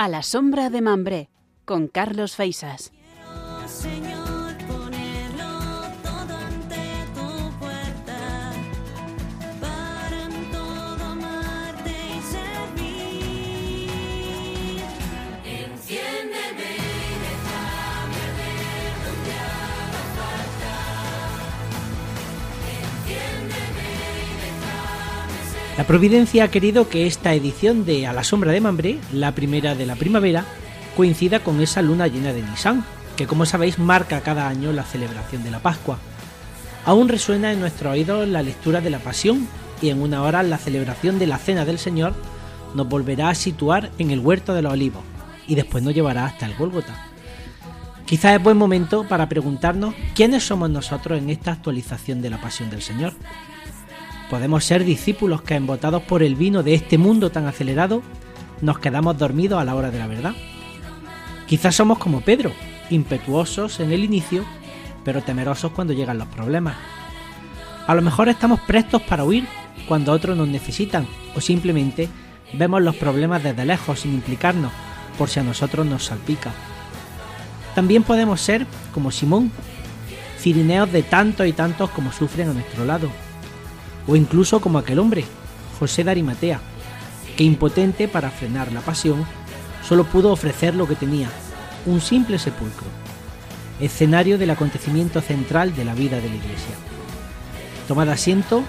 A la sombra de Mambré, con Carlos Feisas. Providencia ha querido que esta edición de A la sombra de Mambré, la primera de la primavera, coincida con esa luna llena de Nisan, que como sabéis marca cada año la celebración de la Pascua. Aún resuena en nuestros oídos la lectura de la Pasión y en una hora la celebración de la Cena del Señor nos volverá a situar en el huerto de los olivos y después nos llevará hasta el Gólgota. Quizás es buen momento para preguntarnos quiénes somos nosotros en esta actualización de la Pasión del Señor. Podemos ser discípulos que, embotados por el vino de este mundo tan acelerado, nos quedamos dormidos a la hora de la verdad. Quizás somos como Pedro, impetuosos en el inicio, pero temerosos cuando llegan los problemas. A lo mejor estamos prestos para huir cuando otros nos necesitan, o simplemente vemos los problemas desde lejos sin implicarnos, por si a nosotros nos salpica. También podemos ser como Simón, cirineos de tantos y tantos como sufren a nuestro lado, o incluso como aquel hombre, José de Arimatea, que impotente para frenar la pasión, solo pudo ofrecer lo que tenía, un simple sepulcro, escenario del acontecimiento central de la vida de la Iglesia. Tomad asiento,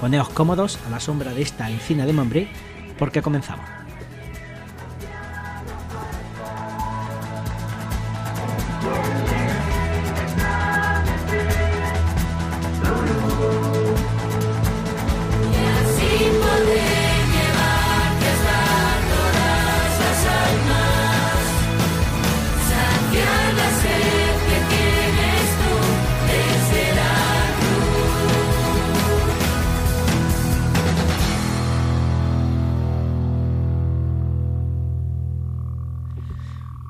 poneos cómodos a la sombra de esta encina de Mambré, porque comenzamos.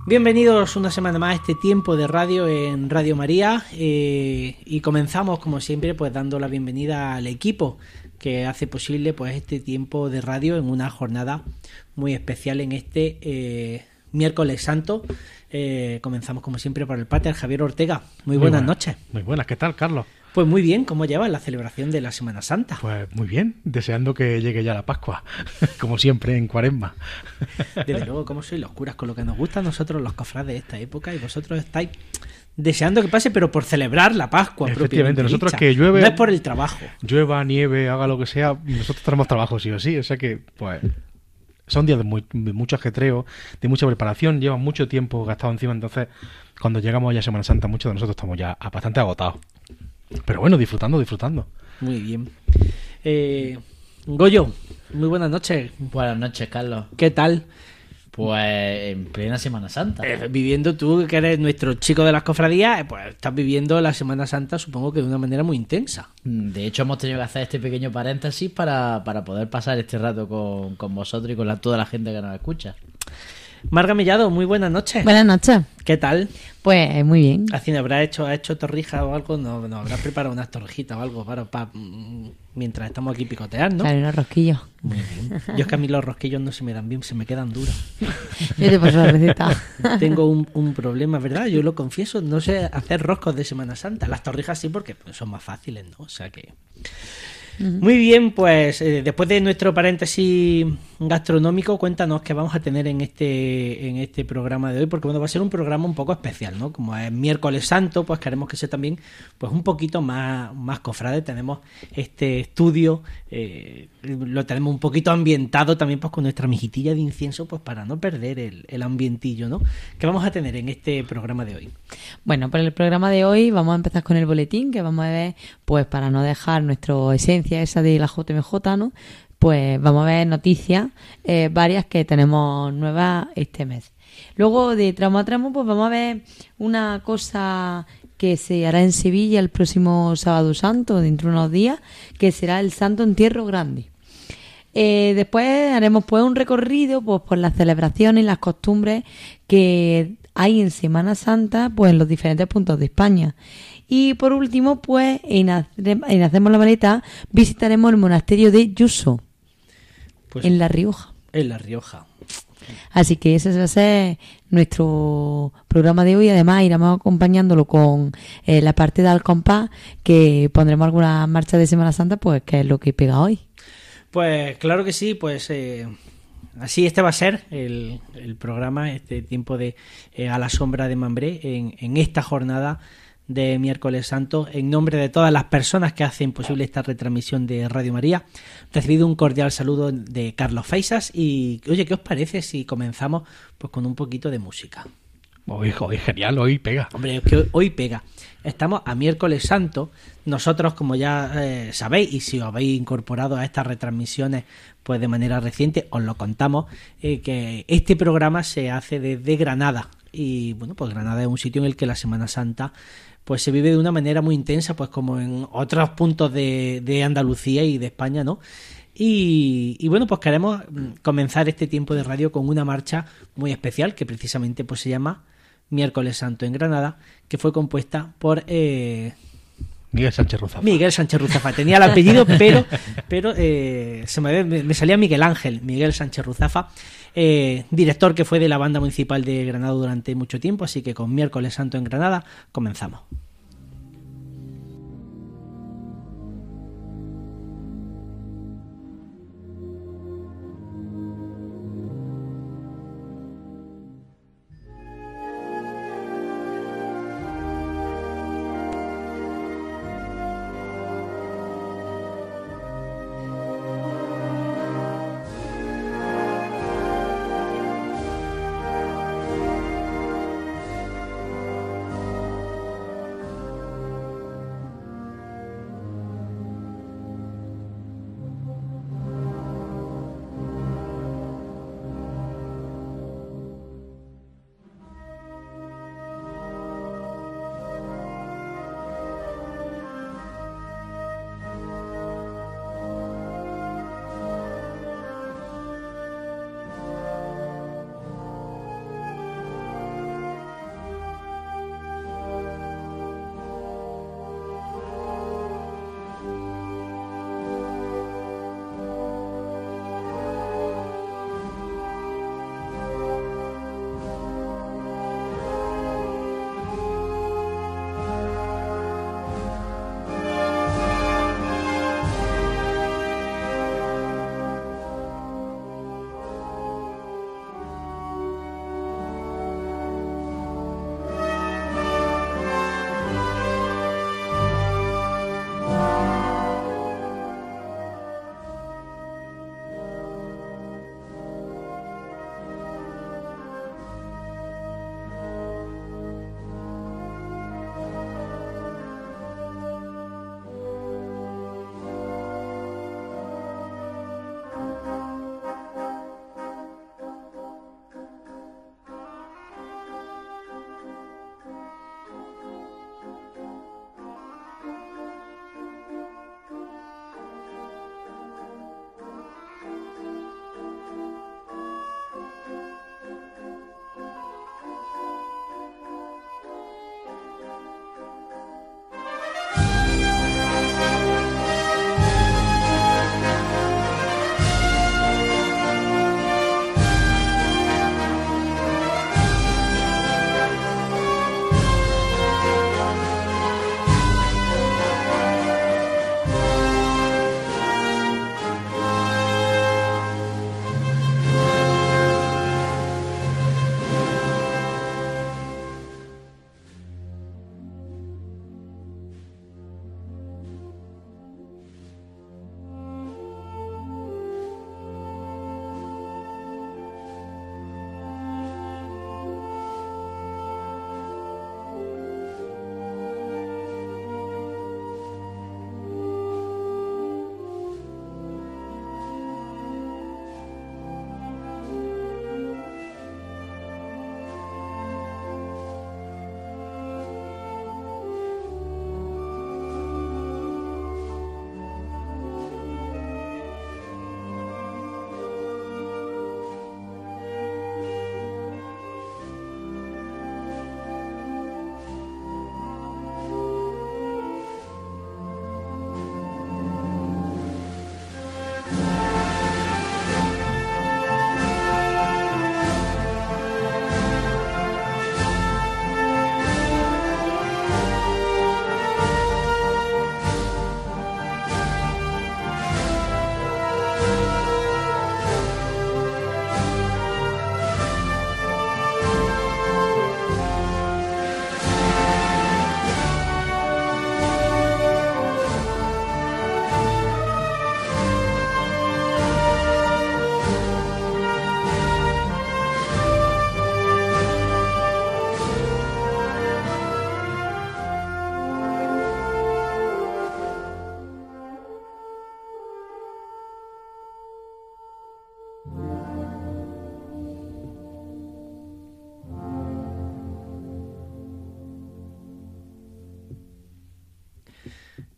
Bienvenidos una semana más a este tiempo de radio en Radio María eh, y comenzamos como siempre pues dando la bienvenida al equipo que hace posible pues este tiempo de radio en una jornada muy especial en este eh, miércoles santo. Eh, comenzamos como siempre por el pater Javier Ortega. Muy buenas buena- noches. Muy buenas, ¿qué tal, Carlos? Pues muy bien, ¿cómo llevas la celebración de la Semana Santa? Pues muy bien, deseando que llegue ya la Pascua, como siempre en Cuaresma. Desde luego, ¿cómo sois los curas con lo que nos gusta a nosotros los cofrades de esta época y vosotros estáis deseando que pase, pero por celebrar la Pascua. Efectivamente, nosotros dicha. que llueve- No es por el trabajo. Llueva, nieve, haga lo que sea, nosotros tenemos trabajo sí o sí, o sea que, pues, son días de, muy- de mucho ajetreo, de mucha preparación, llevan mucho tiempo gastado encima, entonces, cuando llegamos ya a Semana Santa, muchos de nosotros estamos ya bastante agotados. Pero bueno, disfrutando, disfrutando. Muy bien. Eh, Goyo, muy buenas noches. Buenas noches, Carlos. ¿Qué tal? Pues en plena Semana Santa. Eh, viviendo tú, que eres nuestro chico de las cofradías, eh, pues estás viviendo la Semana Santa, supongo que de una manera muy intensa. De hecho, hemos tenido que hacer este pequeño paréntesis para, para poder pasar este rato con, con vosotros y con la- toda la gente que nos escucha. Marga Mellado, muy buenas noches. Buenas noches. ¿Qué tal? Pues muy bien. Así habrá hecho, ha hecho torrijas o algo, no, no habrá preparado unas torrijitas o algo para, para, mm, mientras estamos aquí picoteando. Claro, unos rosquillos. Muy bien. Yo es que a mí los rosquillos no se me dan bien, se me quedan duros. Yo te paso la receta. Tengo un, un problema, ¿verdad? Yo lo confieso, no sé hacer roscos de Semana Santa. Las torrijas sí, porque pues, son más fáciles, ¿no? O sea que... Muy bien, pues eh, después de nuestro paréntesis gastronómico, cuéntanos qué vamos a tener en este en este programa de hoy, porque bueno, va a ser un programa un poco especial, ¿no? Como es miércoles santo, pues queremos que sea también pues un poquito más, más cofrade. Tenemos este estudio, eh, lo tenemos un poquito ambientado también pues con nuestra mijitilla de incienso, pues para no perder el, el ambientillo, ¿no? ¿Qué vamos a tener en este programa de hoy? Bueno, para el programa de hoy vamos a empezar con el boletín, que vamos a ver, pues para no dejar nuestra esencia esa de la JMJ, ¿no? Pues vamos a ver noticias eh, varias que tenemos nuevas este mes. Luego de tramo a tramo, pues vamos a ver una cosa que se hará en Sevilla el próximo sábado santo, dentro de unos días, que será el Santo Entierro Grande. Eh, después haremos pues un recorrido pues, por las celebraciones y las costumbres que hay en Semana Santa pues en los diferentes puntos de España. Y por último, pues en, Hace- en Hacemos la Maleta visitaremos el monasterio de Yuso, Pues en La Rioja. en La Rioja. Así que ese va a ser nuestro programa de hoy. Además, iremos acompañándolo con eh, la parte de al compás, que pondremos alguna marcha de Semana Santa, pues que es lo que pega hoy. Pues claro que sí, pues eh, así este va a ser el, el programa, este tiempo de eh, a la sombra de Mambré en, en esta jornada de miércoles santo. En nombre de todas las personas que hacen posible esta retransmisión de Radio María, recibido un cordial saludo de Carlos Feisas y oye, ¿qué os parece si comenzamos pues con un poquito de música? Hoy, hoy genial, hoy pega. Hombre, es que hoy pega. Estamos a miércoles santo. Nosotros, como ya eh, sabéis, y si os habéis incorporado a estas retransmisiones pues de manera reciente, os lo contamos, eh, que este programa se hace desde Granada. Y bueno, pues Granada es un sitio en el que la Semana Santa pues se vive de una manera muy intensa, pues como en otros puntos de, de Andalucía y de España, ¿no? Y, y, bueno, pues queremos mm, comenzar este tiempo de radio con una marcha muy especial que precisamente pues se llama Miércoles Santo en Granada, que fue compuesta por eh, Miguel Sánchez Ruzafa. Miguel Sánchez Ruzafa. Tenía el apellido, pero, pero eh, se me, me, salía Miguel Ángel, Miguel Sánchez Ruzafa, eh, director que fue de la banda municipal de Granada durante mucho tiempo, así que con Miércoles Santo en Granada comenzamos.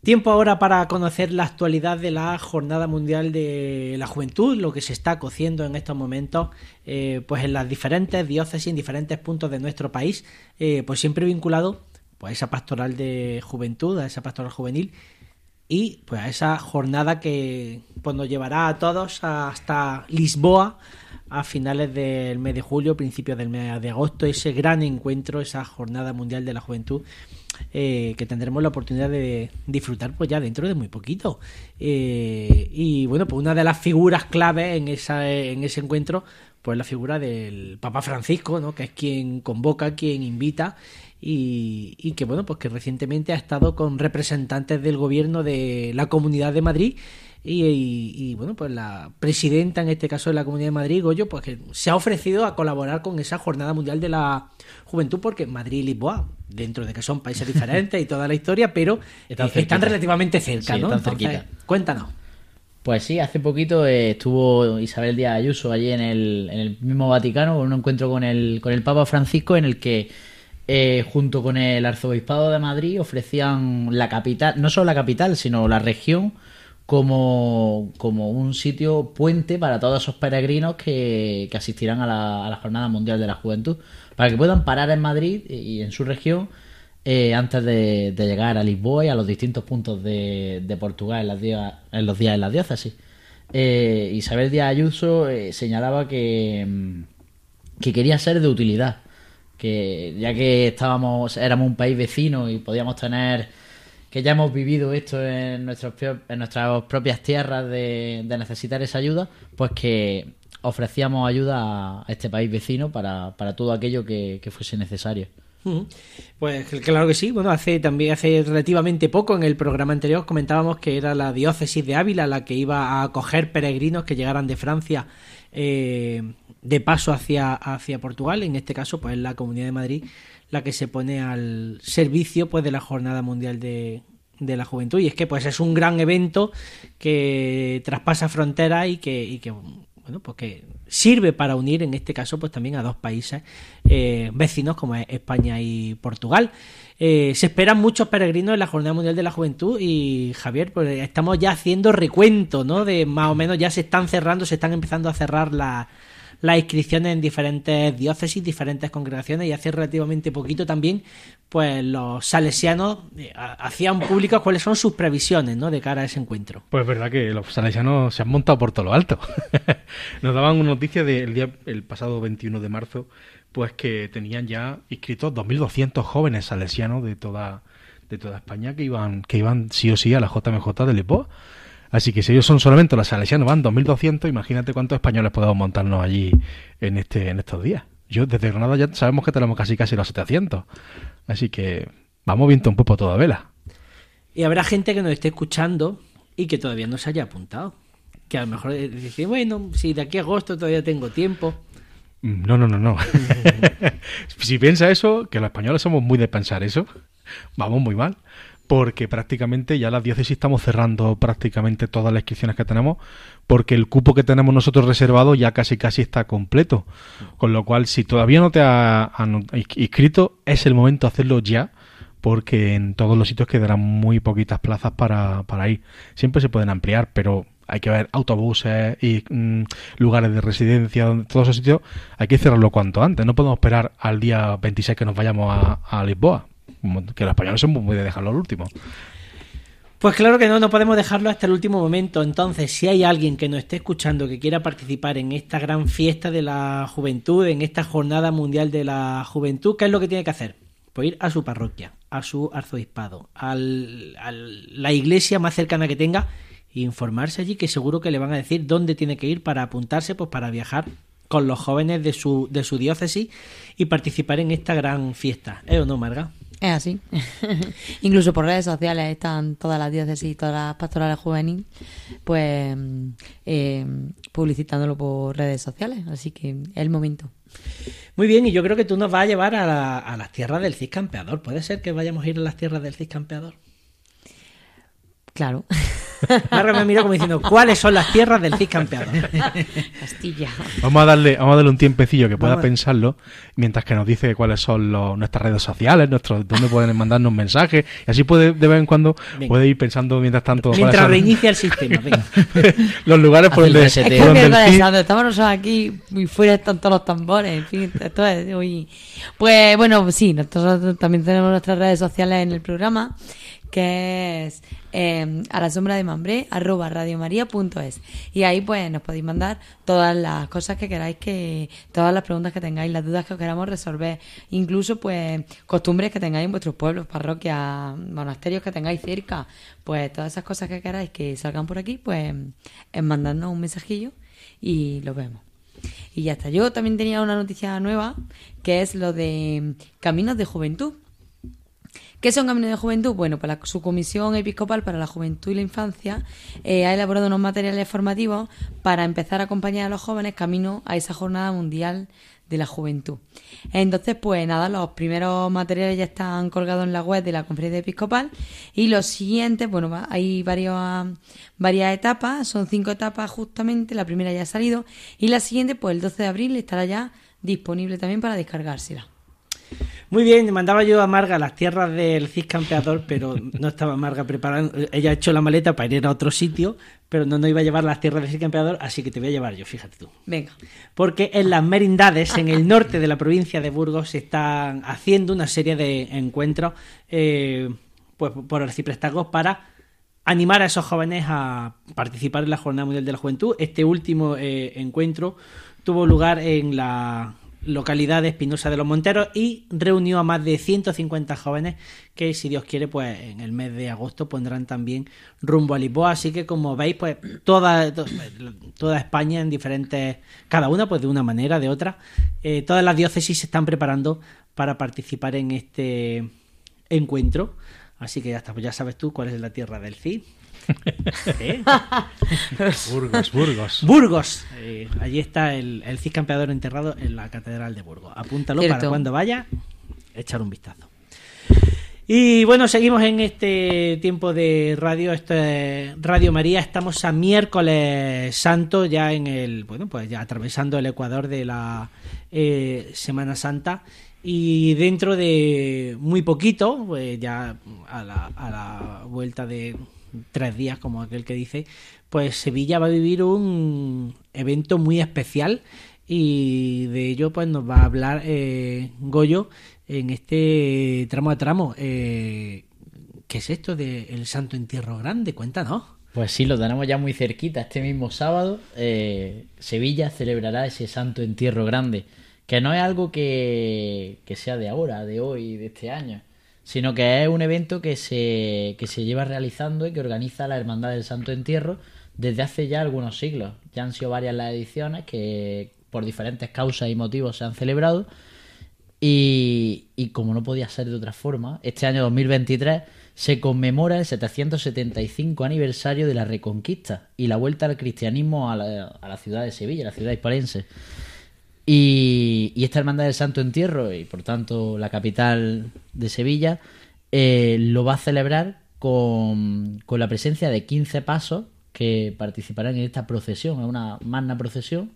Tiempo ahora para conocer la actualidad de la Jornada Mundial de la Juventud, lo que se está cociendo en estos momentos, eh, pues en las diferentes diócesis, en diferentes puntos de nuestro país, eh, pues siempre vinculado pues, a esa pastoral de juventud, a esa pastoral juvenil y pues a esa jornada que pues, nos llevará a todos hasta Lisboa a finales del mes de julio, principios del mes de agosto, ese gran encuentro, esa Jornada Mundial de la Juventud eh, que tendremos la oportunidad de disfrutar pues ya dentro de muy poquito. Eh, y bueno, pues una de las figuras clave en, esa, en ese encuentro, pues la figura del Papa Francisco, ¿no? que es quien convoca, quien invita y, y, que bueno, pues que recientemente ha estado con representantes del gobierno de la Comunidad de Madrid y, y, y, bueno, pues la presidenta en este caso de la Comunidad de Madrid, Goyo, pues que se ha ofrecido a colaborar con esa Jornada Mundial de la Juventud porque Madrid y Lisboa, dentro de que son países diferentes y toda la historia, pero Están eh, están relativamente cerca, Sí, ¿no? están cuéntanos. Pues sí, hace poquito eh, estuvo Isabel Díaz Ayuso allí en el, en el mismo Vaticano con un encuentro con el, con el Papa Francisco en el que eh, junto con el Arzobispado de Madrid ofrecían la capital, no solo la capital, sino la región como, como un sitio puente para todos esos peregrinos que, que asistirán a la, a la Jornada Mundial de la Juventud, para que puedan parar en Madrid y en su región eh, antes de, de llegar a Lisboa y a los distintos puntos de, de Portugal en, las días- en los días en las diócesis. Eh, Isabel Díaz Ayuso eh, señalaba que, mm, que quería ser de utilidad, que ya que estábamos, éramos un país vecino y podíamos tener, que ya hemos vivido esto en, nuestros, en nuestras propias tierras de, necesitar esa ayuda, pues que ofrecíamos ayuda a, este país vecino para, para todo aquello que, que fuese necesario. Pues claro que sí. Bueno, hace también hace relativamente poco en el programa anterior comentábamos que era la diócesis de Ávila la que iba a acoger peregrinos que llegaran de Francia eh, de paso hacia, hacia Portugal. En este caso, pues es la Comunidad de Madrid la que se pone al servicio pues de la Jornada Mundial de, de la Juventud. Y es que pues es un gran evento que traspasa fronteras y que, y que bueno, pues que sirve para unir en este caso pues también a dos países eh, vecinos como es España y Portugal. Eh, se esperan muchos peregrinos en la Jornada Mundial de la Juventud y Javier, pues estamos ya haciendo recuento, ¿no? De más o menos ya se están cerrando, se están empezando a cerrar la- las inscripciones en diferentes diócesis, diferentes congregaciones y hace relativamente poquito también, pues los salesianos eh, ha- hacían públicas cuáles son sus previsiones, ¿no? De cara a ese encuentro. Pues es verdad que los salesianos se han montado por todo lo alto. Nos daban una noticia del día el pasado 21 de marzo, pues que tenían ya inscritos 2.200 jóvenes salesianos de toda de toda España que iban que iban sí o sí a la JMJ de Lisboa. Así que si ellos son solamente los salesianos, van 2.200, imagínate cuántos españoles podemos montarnos allí en este en estos días. Yo desde Granada ya sabemos que tenemos casi casi los 700. Así que vamos viento un poco toda vela. Y habrá gente que nos esté escuchando y que todavía no se haya apuntado. Que a lo mejor eh, dice, bueno, si de aquí a agosto todavía tengo tiempo. Mm, No, no, no, no. si piensa eso, que los españoles somos muy de pensar eso, vamos muy mal. Porque prácticamente ya las diócesis estamos cerrando prácticamente todas las inscripciones que tenemos, porque el cupo que tenemos nosotros reservado ya casi casi está completo. Con lo cual, si todavía no te has inscrito, es el momento de hacerlo ya, porque en todos los sitios quedarán muy poquitas plazas para, para ir. Siempre se pueden ampliar, pero hay que ver autobuses y mm, lugares de residencia, todos esos sitios, hay que cerrarlo cuanto antes. No podemos esperar al día 26 que nos vayamos a, Lisboa, que los españoles somos muy de dejarlo al último. Pues claro que no, no podemos dejarlo hasta el último momento. Entonces, si hay alguien que nos esté escuchando que quiera participar en esta gran fiesta de la juventud, en esta jornada mundial de la juventud, ¿qué es lo que tiene que hacer? Pues ir a su parroquia, a su arzobispado, a la iglesia más cercana que tenga e informarse allí, que seguro que le van a decir dónde tiene que ir para apuntarse, pues para viajar con los jóvenes de su, de su diócesis y participar en esta gran fiesta. ¿Eh o no, Marga? Es así. Incluso por redes sociales están todas las diócesis y todas las pastorales juveniles, pues eh, publicitándolo por redes sociales. Así que es el momento. Muy bien, y yo creo que tú nos vas a llevar a, la- a las tierras del Cid Campeador. ¿Puede ser que vayamos a ir a las tierras del Cid Campeador? Claro. Marga me miró como diciendo, ¿cuáles son las tierras del Cid campeador? Castilla. Vamos a darle, vamos a darle un tiempecillo que pueda Vamos pensarlo, mientras que nos dice cuáles son los- nuestras redes sociales, nuestros, dónde pueden mandarnos mensajes, y así puede de vez en cuando Venga. puede ir pensando mientras tanto Mientras son reinicia el sistema. venga. los lugares por donde. Es estamos nosotros aquí y fuera están todos los tambores, en fin, esto es muy... Pues bueno, sí, nosotros también tenemos nuestras redes sociales en el programa, que es eh, a la sombra de mambré, arroba radiomaria.es. Y ahí pues nos podéis mandar todas las cosas que queráis, que todas las preguntas que tengáis, las dudas que os queramos resolver, incluso pues costumbres que tengáis en vuestros pueblos, parroquias, monasterios que tengáis cerca, pues todas esas cosas que queráis que salgan por aquí, pues en mandarnos un mensajillo y lo vemos. Y ya está. Yo también tenía una noticia nueva, que es lo de Caminos de Juventud. ¿Qué son Caminos de Juventud? Bueno, pues la Subcomisión Episcopal para la Juventud y la Infancia eh, ha elaborado unos materiales formativos para empezar a acompañar a los jóvenes camino a esa jornada mundial de la juventud. Entonces, pues nada, los primeros materiales ya están colgados en la web de la Conferencia Episcopal y los siguientes, bueno, hay varios, varias etapas, son cinco etapas justamente, la primera ya ha salido y la siguiente, pues el 12 de abril estará ya disponible también para descargársela. Muy bien, mandaba yo a Marga a las tierras del Cid campeador, pero no estaba Marga preparando. Ella ha hecho la maleta para ir a otro sitio, pero no nos iba a llevar a las tierras del Cid campeador, así que te voy a llevar yo, fíjate tú. Venga. Porque en las merindades, en el norte de la provincia de Burgos, se están haciendo una serie de encuentros eh, pues, por arciprestazgos para animar a esos jóvenes a participar en la Jornada Mundial de la Juventud. Este último eh, encuentro tuvo lugar en la localidad de Espinosa de los Monteros y reunió a más de 150 jóvenes que, si Dios quiere, pues en el mes de agosto pondrán también rumbo a Lisboa. Así que, como veis, pues toda, to- toda España en diferentes, cada una pues de una manera, de otra, eh, todas las diócesis se están preparando para participar en este encuentro. Así que ya está, pues ya sabes tú cuál es la tierra del Cid. ¿Eh? Burgos, Burgos. Burgos. Eh, allí está el, el Cid campeador enterrado en la Catedral de Burgos. Apúntalo Cierto. para cuando vaya, echar un vistazo. Y bueno, seguimos en este tiempo de radio, esto es Radio María, estamos a miércoles santo, ya en el, bueno, pues ya atravesando el Ecuador de la eh, Semana Santa y dentro de muy poquito, pues ya a la, a la vuelta de tres días, como aquel que dice, pues Sevilla va a vivir un evento muy especial y de ello pues nos va a hablar eh, Goyo en este tramo a tramo. Eh, ¿Qué es esto del Santo Entierro Grande? Cuéntanos. Pues sí, lo tenemos ya muy cerquita. Este mismo sábado, eh, Sevilla celebrará ese santo entierro grande, que no es algo que, que sea de ahora, de hoy, de este año, sino que es un evento que se, que se lleva realizando y que organiza la Hermandad del Santo Entierro desde hace ya algunos siglos. Ya han sido varias las ediciones que por diferentes causas y motivos se han celebrado. Y, y como no podía ser de otra forma, este año 2023 se conmemora el 775 aniversario de la Reconquista y la vuelta al cristianismo a la, a la ciudad de Sevilla, la ciudad hispalense. Y, esta Hermandad del Santo Entierro, y por tanto la capital de Sevilla, eh, lo va a celebrar con, con la presencia de 15 pasos que participarán en esta procesión, es una magna procesión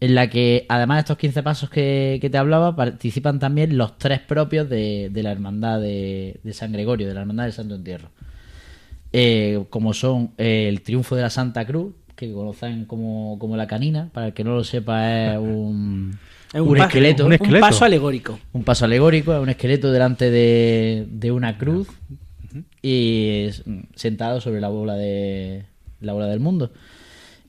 en la que además de estos 15 pasos que, que te hablaba, participan también los tres propios de, de la Hermandad de, de San Gregorio, de la Hermandad del Santo Entierro. Eh, como son eh, el Triunfo de la Santa Cruz, que conocen como, como la canina, para el que no lo sepa es un, Es un esqueleto, un paso alegórico. un paso alegórico, es un esqueleto delante de, de una cruz y es- sentado sobre la bola de la bola del mundo.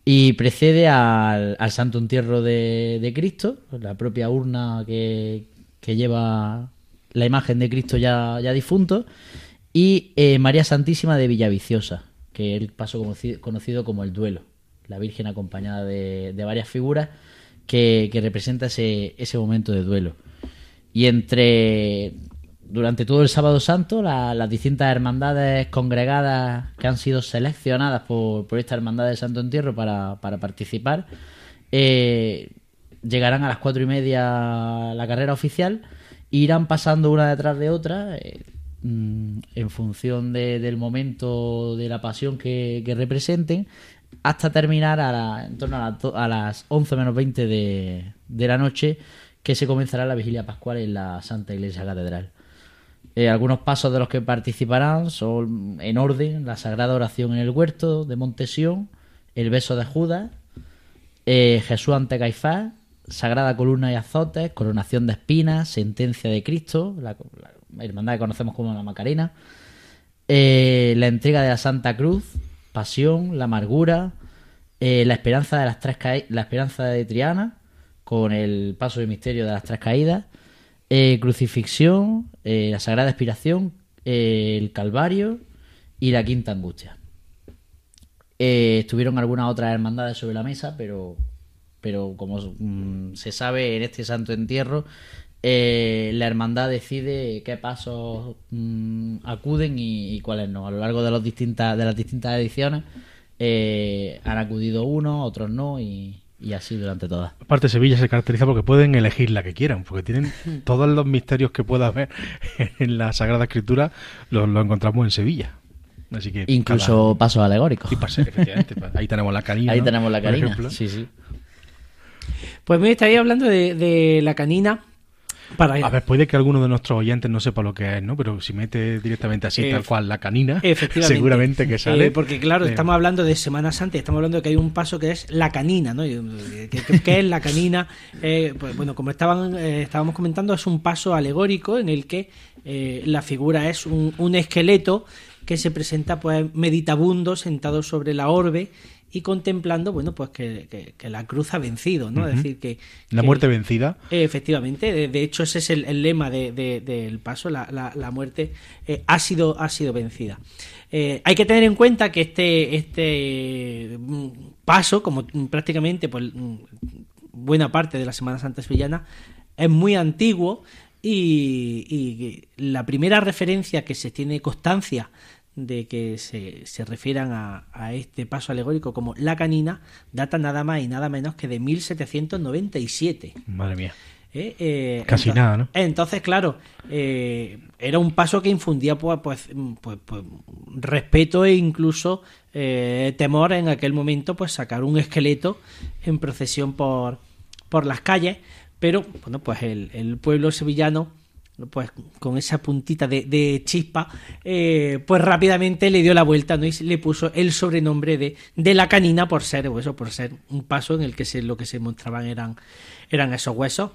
Y precede al, al Santo Entierro de, de Cristo, la propia urna que, que lleva la imagen de Cristo ya, ya difunto, y eh, María Santísima de Villaviciosa, que es el paso conocido, conocido como el duelo, la Virgen acompañada de, de varias figuras que, que representa ese, ese momento de duelo. Y entre durante todo el sábado santo, la- las distintas hermandades congregadas que han sido seleccionadas por, por esta hermandad de Santo Entierro para, para participar, eh, llegarán a las cuatro y media la carrera oficial e irán pasando una detrás de otra, eh, mm, en función de- del momento de la pasión que representen, hasta terminar a la- en torno a, las 11 menos 20 de, de la noche, que se comenzará la vigilia pascual en la Santa Iglesia Catedral. Eh, algunos pasos de los que participarán son en orden la Sagrada Oración en el Huerto de Montesión, el Beso de Judas, eh, Jesús ante Caifás, Sagrada Columna y Azotes, Coronación de Espinas, Sentencia de Cristo, la, la hermandad que conocemos como la Macarena, eh, la entrega de la Santa Cruz, Pasión, la Amargura, eh, la Esperanza de las tres la Esperanza de Triana, con el paso del misterio de las tres caídas, eh, Crucifixión, eh, la Sagrada Expiración, el Calvario y la Quinta Angustia. Estuvieron algunas otras hermandades sobre la mesa, pero, pero como mm, se sabe en este santo entierro, eh, la hermandad decide qué pasos mm, acuden y, y cuáles no. A lo largo de, los distintas, de las distintas ediciones eh, han acudido unos, otros no, y, y así durante todas. Aparte, Sevilla se caracteriza porque pueden elegir la que quieran, porque tienen todos los misterios que pueda haber en la Sagrada Escritura, los lo encontramos en Sevilla. Así que Incluso pasos alegóricos. y pase, efectivamente, ahí tenemos la canina. Ahí ¿no? tenemos la ejemplo. Sí, sí. Pues me estaría hablando de, de la canina. Para A ver, puede que alguno de nuestros oyentes no sepa lo que es, ¿no? Pero si mete directamente así, Eh, tal cual, la canina, Efectivamente. seguramente que sale. Eh, porque claro, de- estamos hablando de Semana Santa y estamos hablando de que hay un paso que es la canina, ¿no? ¿Qué, es la canina? Eh, pues bueno, como estaban, eh, estábamos comentando, es un paso alegórico en el que eh, la figura es un, un esqueleto que se presenta pues meditabundo sentado sobre la orbe y contemplando, bueno, pues que, que- que la cruz ha vencido, ¿no? Es decir, que... La que- muerte vencida. eh, Efectivamente, de, de hecho ese es el, el lema de- de- del paso, la, la- la muerte eh, ha, sido, ha sido vencida. Eh, hay que tener en cuenta que este, este mm, paso, como mm, prácticamente pues, mm, buena parte de la Semana Santa sevillana, es muy antiguo y, y la primera referencia que se tiene constancia de que se, se refieran a, a este paso alegórico como la canina data nada más y nada menos que de 1797. Madre mía. ¿eh? Eh, Casi entonces- nada, ¿no? Entonces, claro, eh, era un paso que infundía pues, pues, pues, pues, respeto e incluso temor en aquel momento, pues sacar un esqueleto en procesión por, por las calles, pero bueno, pues el, el pueblo sevillano pues con esa puntita de, de chispa, eh, pues rápidamente le dio la vuelta ¿no? y le puso el sobrenombre de, de la canina por ser, o eso, por ser un paso en el que se, lo que se mostraban eran, eran esos huesos.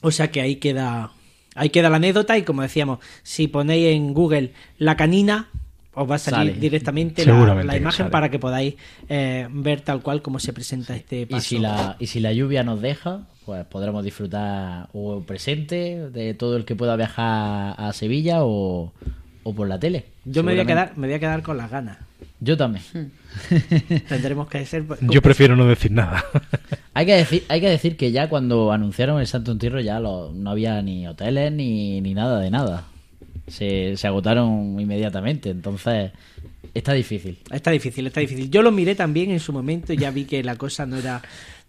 O sea que ahí queda, ahí queda la anécdota y como decíamos, si ponéis en Google la canina, os va a salir Sale. directamente la, imagen para que podáis eh, ver tal cual como se presenta este paso. Y si, la, y si la lluvia nos deja, pues podremos disfrutar o presente de todo el que pueda viajar a Sevilla o, o por la tele. Yo me voy, a quedar, me voy a quedar con las ganas. Yo también. Tendremos que ser... Yo prefiero no decir nada. Hay que decir, hay que decir que ya cuando anunciaron el Santo Entierro ya lo- no había ni hoteles ni, ni nada de nada. Se, agotaron inmediatamente, entonces está difícil. Está difícil, está difícil. Yo lo miré también en su momento ya vi que la cosa no era,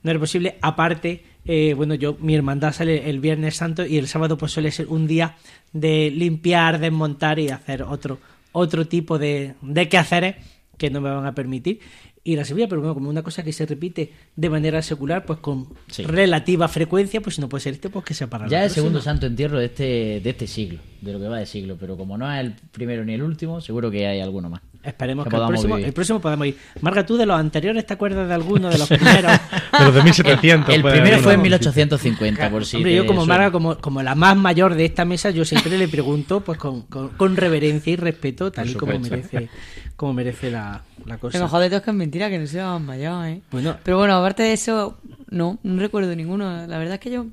no era posible. Aparte, eh, bueno, yo mi hermandad sale el Viernes Santo y el sábado pues suele ser un día de limpiar, desmontar y hacer otro, otro tipo de, de quehaceres que no me van a permitir ir a Sevilla, pero bueno, como una cosa que se repite de manera secular, pues con Sí. relativa frecuencia, pues si no puede ser este, pues que sea para la Ya es el próxima. segundo Santo Entierro de este, de este siglo, de lo que va de siglo, pero como no es el primero ni el último, seguro que hay alguno más. Esperemos que que, el, próximo, el próximo podamos ir. Marga, tú de los anteriores, ¿te acuerdas de alguno de los primeros? De los de 1700. El primero fue en uno. 1850, por si Hombre, yo como suena. Marga, como, como la más mayor de esta mesa, yo siempre le pregunto pues con, con- con reverencia y respeto, tal y como merece, como merece la, la cosa. Lo mejor de todo es que es mentira, que no sea más mayor, ¿eh? Bueno. Pero bueno, aparte de eso, no, no recuerdo ninguno. La verdad es que yo,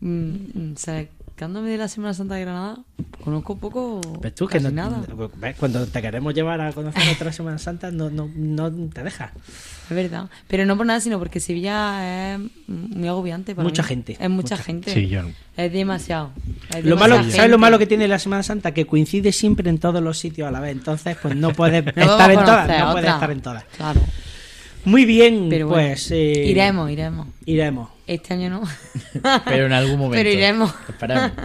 mm, sacándome de la Semana Santa de Granada, conozco poco, Ves tú que no- nada. ves, cuando te queremos llevar a conocer otra Semana Santa, no, no, no te dejas. Es verdad. Pero no por nada, sino porque Sevilla es muy agobiante para Mucha mí. gente, Es mucha mucha gente. Sí, yo. Es demasiado. Es Lo malo, ¿Sabes lo malo que tiene la Semana Santa? Que coincide siempre en todos los sitios a la vez. Entonces, pues no puedes No estar en todas. No puedes estar en todas. Claro. Muy bien, Pero bueno, pues. eh, iremos, iremos. Iremos. Este año no. Pero en algún momento. Pero iremos. Esperemos.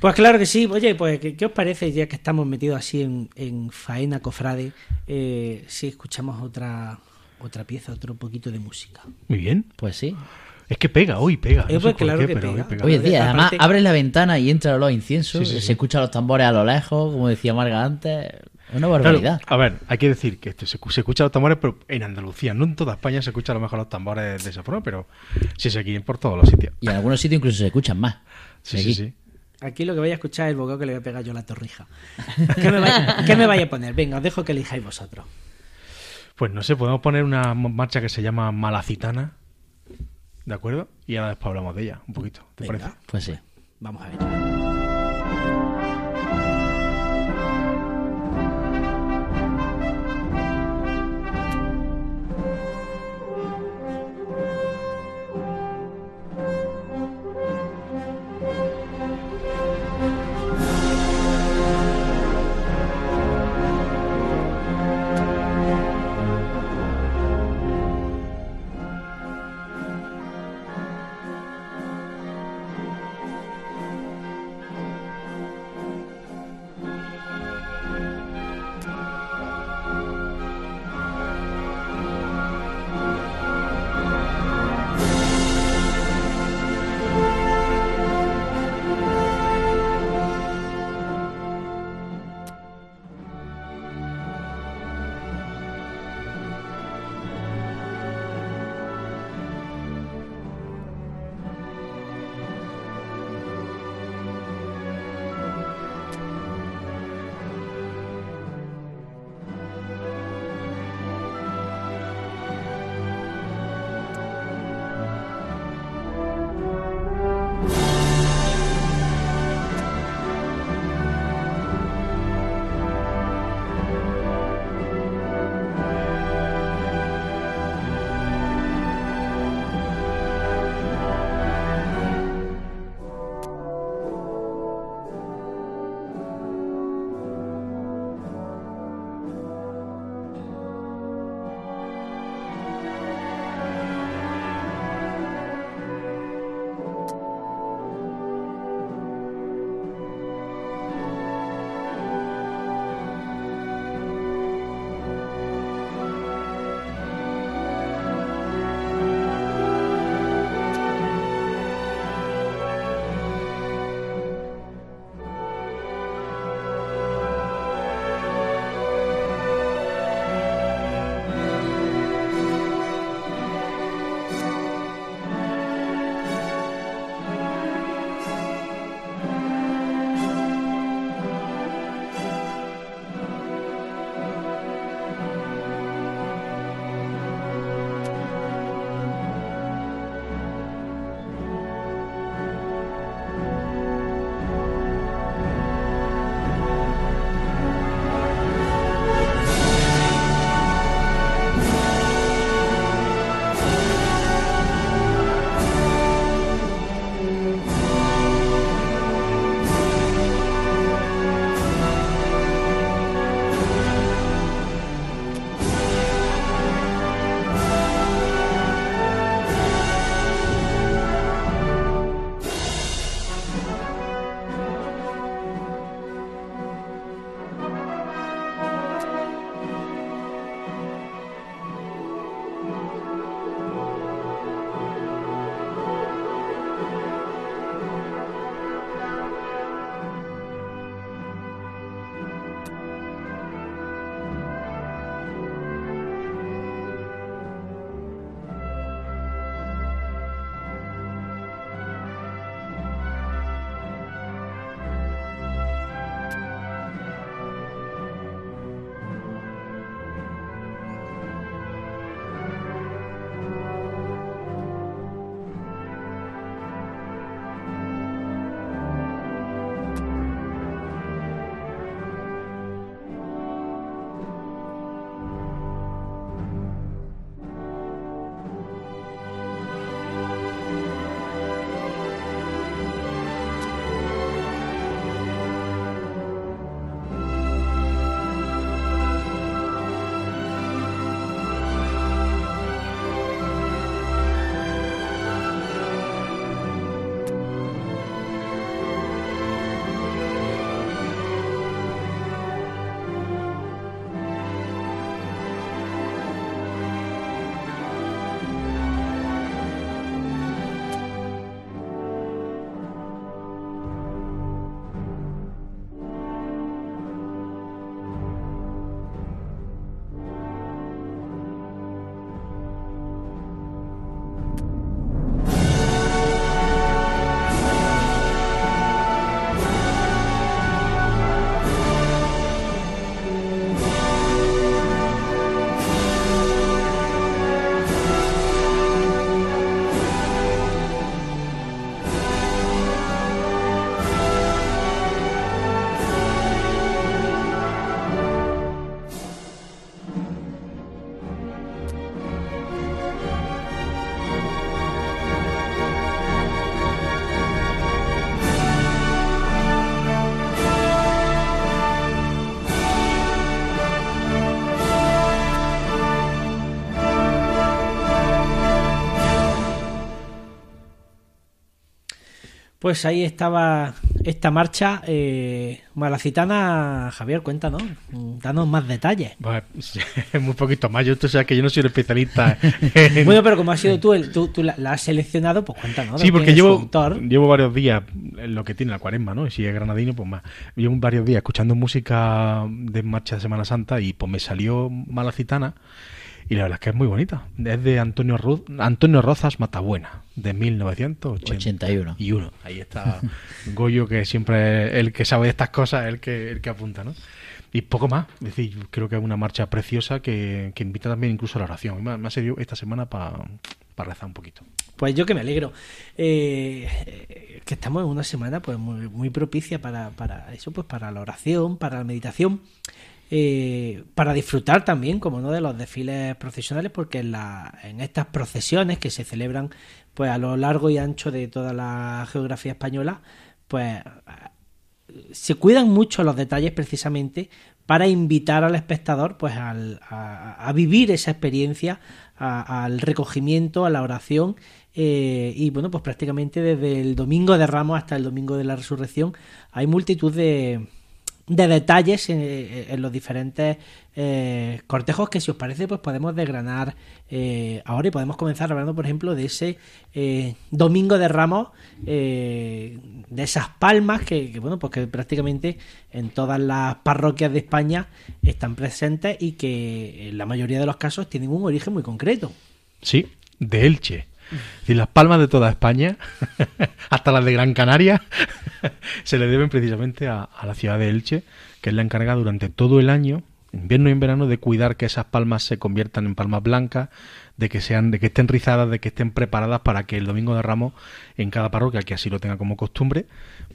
Pues claro que sí. Oye, pues ¿qué, qué os parece ya que estamos metidos así en, en faena cofrade? eh, si escuchamos otra otra pieza, otro poquito de música. Muy bien. Pues sí. Es que pega, hoy pega. Eh, No sé pues por claro qué, que pero pega. hoy pega. Hoy en día, además, abres la ventana y entra los inciensos, Sí, sí, se sí. escuchan los tambores a lo lejos, como decía Marga antes. Una Claro, barbaridad. a ver, hay que decir que esto se, se escucha los tambores, pero en Andalucía, no en toda España se escucha a lo mejor los tambores de esa forma, pero sí se aquí por todos los sitios. Y en algunos sitios incluso se escuchan más. Sí, Aquí. sí, sí. Aquí lo que vaya a escuchar es el bocado que le voy a pegar yo a la torrija. ¿Qué me, vaya, qué me vaya a poner? Venga, os dejo que elijáis vosotros. Pues no sé, podemos poner una marcha que se llama Malacitana, ¿de acuerdo? Y ahora después hablamos de ella, un poquito, ¿te Venga. parece? Pues sí. Vamos a ver. Pues ahí estaba esta marcha eh, malacitana. Javier, cuéntanos, danos más detalles. Pues, muy poquito más. Yo, tú sabes que yo no soy un especialista. en- Bueno, pero como has sido tú, el, tú, tú la, la has seleccionado, pues cuéntanos. Sí, porque llevo, llevo varios días, lo que tiene la cuaresma, ¿no? Y si es granadino, pues más. Llevo varios días escuchando música de marcha de Semana Santa y pues me salió Malacitana y la verdad es que es muy bonita. Es de Antonio, Ru- Antonio Rozas Matabuena, de 1981. 81. Y uno. Ahí está Goyo, que siempre es el que sabe de estas cosas, el que, el que apunta, ¿no? Y poco más. Es decir, yo creo que es una marcha preciosa que, que invita también incluso a la oración. Me, ha- me ha servido esta semana para rezar un poquito. Pues yo que me alegro. Eh, eh, que estamos en una semana pues muy, muy propicia para, para eso, pues para la oración, para la meditación, eh, para disfrutar también, como no, de los desfiles procesionales, porque en, la, en estas procesiones que se celebran pues a lo largo y ancho de toda la geografía española, pues se cuidan mucho los detalles precisamente para invitar al espectador pues al- a, vivir esa experiencia al recogimiento a la oración eh, y bueno pues prácticamente desde el domingo de Ramos hasta el domingo de la resurrección hay multitud de, de detalles en, en los diferentes eh, cortejos que si os parece pues podemos desgranar eh, ahora y podemos comenzar hablando por ejemplo de ese eh, domingo de Ramos eh, de esas palmas que, que, bueno pues que prácticamente en todas las parroquias de España están presentes y que en la mayoría de los casos tienen un origen muy concreto Sí, de Elche. Y las palmas de toda España, hasta las de Gran Canaria, se le deben precisamente a, la ciudad de Elche, que es la encargada durante todo el año, invierno y en verano, de cuidar que esas palmas se conviertan en palmas blancas, de que sean, de que estén rizadas, de que estén preparadas para que el domingo de Ramos, en cada parroquia que así lo tenga como costumbre,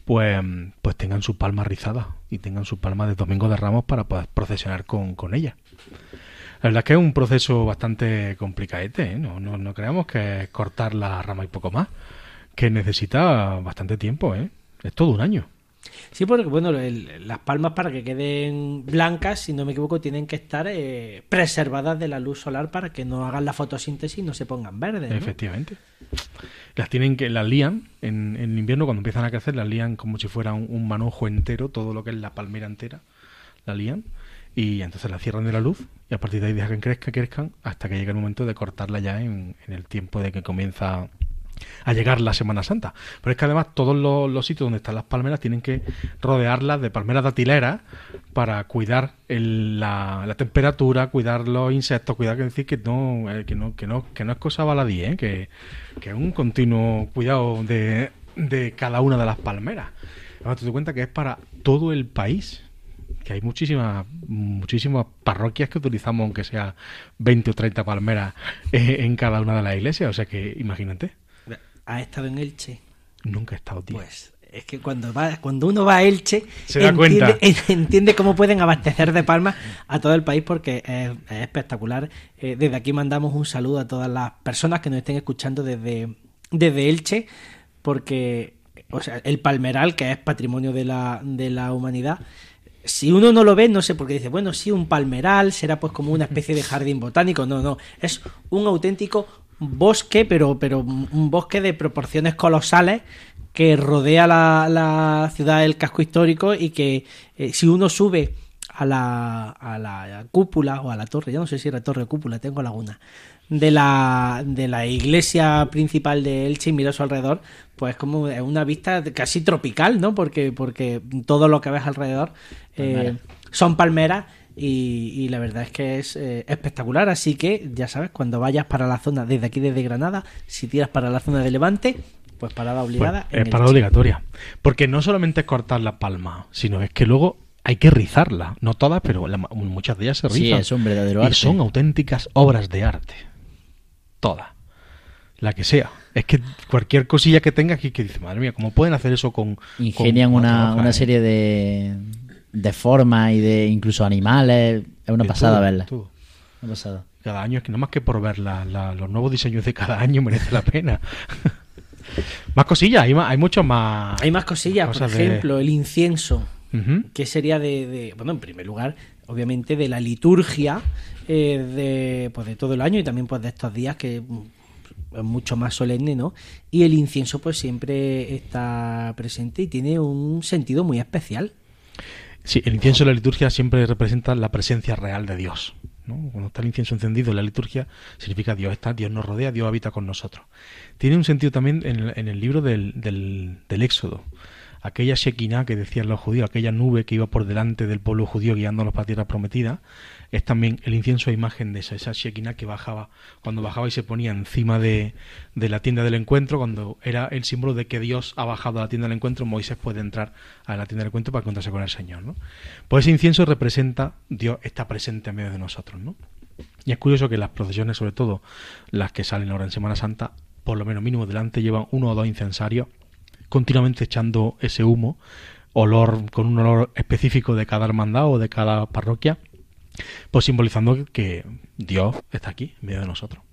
pues, pues tengan su palma rizada y tengan su palma de domingo de Ramos para poder procesionar con, con ella. La verdad es que es un proceso bastante complicadete, ¿eh? no, no, no creamos que es cortar la rama y poco más, que necesita bastante tiempo, ¿eh? es todo un año. Sí, porque bueno, el- las palmas para que queden blancas, si no me equivoco, tienen que estar eh, preservadas de la luz solar para que no hagan la fotosíntesis y no se pongan verdes. ¿no? Efectivamente. Las tienen que, las lían en, en invierno cuando empiezan a crecer, las lían como si fuera un, un manojo entero, todo lo que es la palmera entera, la lían y entonces la cierran de la luz y a partir de ahí dejan que crezca, crezcan hasta que llegue el momento de cortarla ya en, el tiempo de que comienza a llegar la Semana Santa. Pero es que además todos los, sitios donde están las palmeras tienen que rodearlas de palmeras datileras para cuidar la temperatura, cuidar los insectos, cuidar que decir que no, eh, que no, que no, que no es cosa baladí, ¿eh? que, que es un continuo cuidado de, de cada una de las palmeras. Además, te das cuenta que es para todo el país que hay muchísimas muchísimas parroquias que utilizamos aunque sea 20 o 30 palmeras eh, en cada una de las iglesias, o sea que imagínate, ¿Ha estado en Elche? nunca he estado tío. Pues es que cuando va, cuando uno va a Elche Se da entiende, cuenta. entiende cómo pueden abastecer de palmas a todo el país porque es, es espectacular. Eh, desde aquí mandamos un saludo a todas las personas que nos estén escuchando desde, desde Elche, porque o sea, el palmeral, que es patrimonio de la, de la humanidad, si uno no lo ve, no sé, porque dice, bueno, sí, un palmeral será pues como una especie de jardín botánico. No, no, es un auténtico bosque, pero, pero un bosque de proporciones colosales que rodea la, la ciudad del casco histórico y que eh, si uno sube a la, a la cúpula o a la torre, ya no sé si era torre o cúpula, tengo laguna, de la, de la iglesia principal de Elche y mira a su alrededor, pues como es una vista casi tropical, ¿no? Porque, porque todo lo que ves alrededor eh, son palmeras y, y la verdad es que es eh, espectacular. Así que ya sabes, cuando vayas para la zona, desde aquí, desde Granada, si tiras para la zona de Levante, pues parada obligada. Pues, en es parada Elche. obligatoria. Porque no solamente es cortar la palma, sino es que luego hay que rizarla. No todas, pero la muchas de ellas se Sí, rizan. es un verdadero y arte. son auténticas obras de arte. Todas. La que sea. Es que cualquier cosilla que tenga aquí que dice, madre mía, ¿cómo pueden hacer eso con. Ingenian con una, una serie de, de formas y de incluso animales. Es una De pasada todo, verla. todo. Una pasada. Cada año, es que no más que por ver la- la- los nuevos diseños de cada año merece la pena. más cosillas, hay, más, hay muchos más. Hay más cosillas, por de- ejemplo, el incienso. Ujú. que sería de, de- bueno, en primer lugar, obviamente de la liturgia eh, de, pues de todo el año y también pues de estos días que mm, es mucho más solemne, ¿no? Y el incienso pues siempre está presente y tiene un sentido muy especial. Sí, el incienso en la liturgia siempre representa la presencia real de Dios. Cuando está el incienso encendido en la liturgia, significa Dios está, Dios nos rodea, Dios habita con nosotros. Tiene un sentido también en el, en el libro del, del, del Éxodo. Aquella Shekinah que decían los judíos, aquella nube que iba por delante del pueblo judío guiándolos para tierra prometida, es también el incienso a imagen de esa, esa Shekinah que bajaba, cuando bajaba y se ponía encima de, de la tienda del encuentro, cuando era el símbolo de que Dios ha bajado a la tienda del encuentro, Moisés puede entrar a la tienda del encuentro para encontrarse con el Señor. ¿no? Pues ese incienso representa, Dios está presente en medio de nosotros. ¿no? Y es curioso que las procesiones, sobre todo las que salen ahora en Semana Santa, por lo menos mínimo delante llevan uno o dos incensarios continuamente echando ese humo, olor con un olor específico de cada hermandad o de cada parroquia, pues simbolizando que Dios está aquí, en medio de nosotros.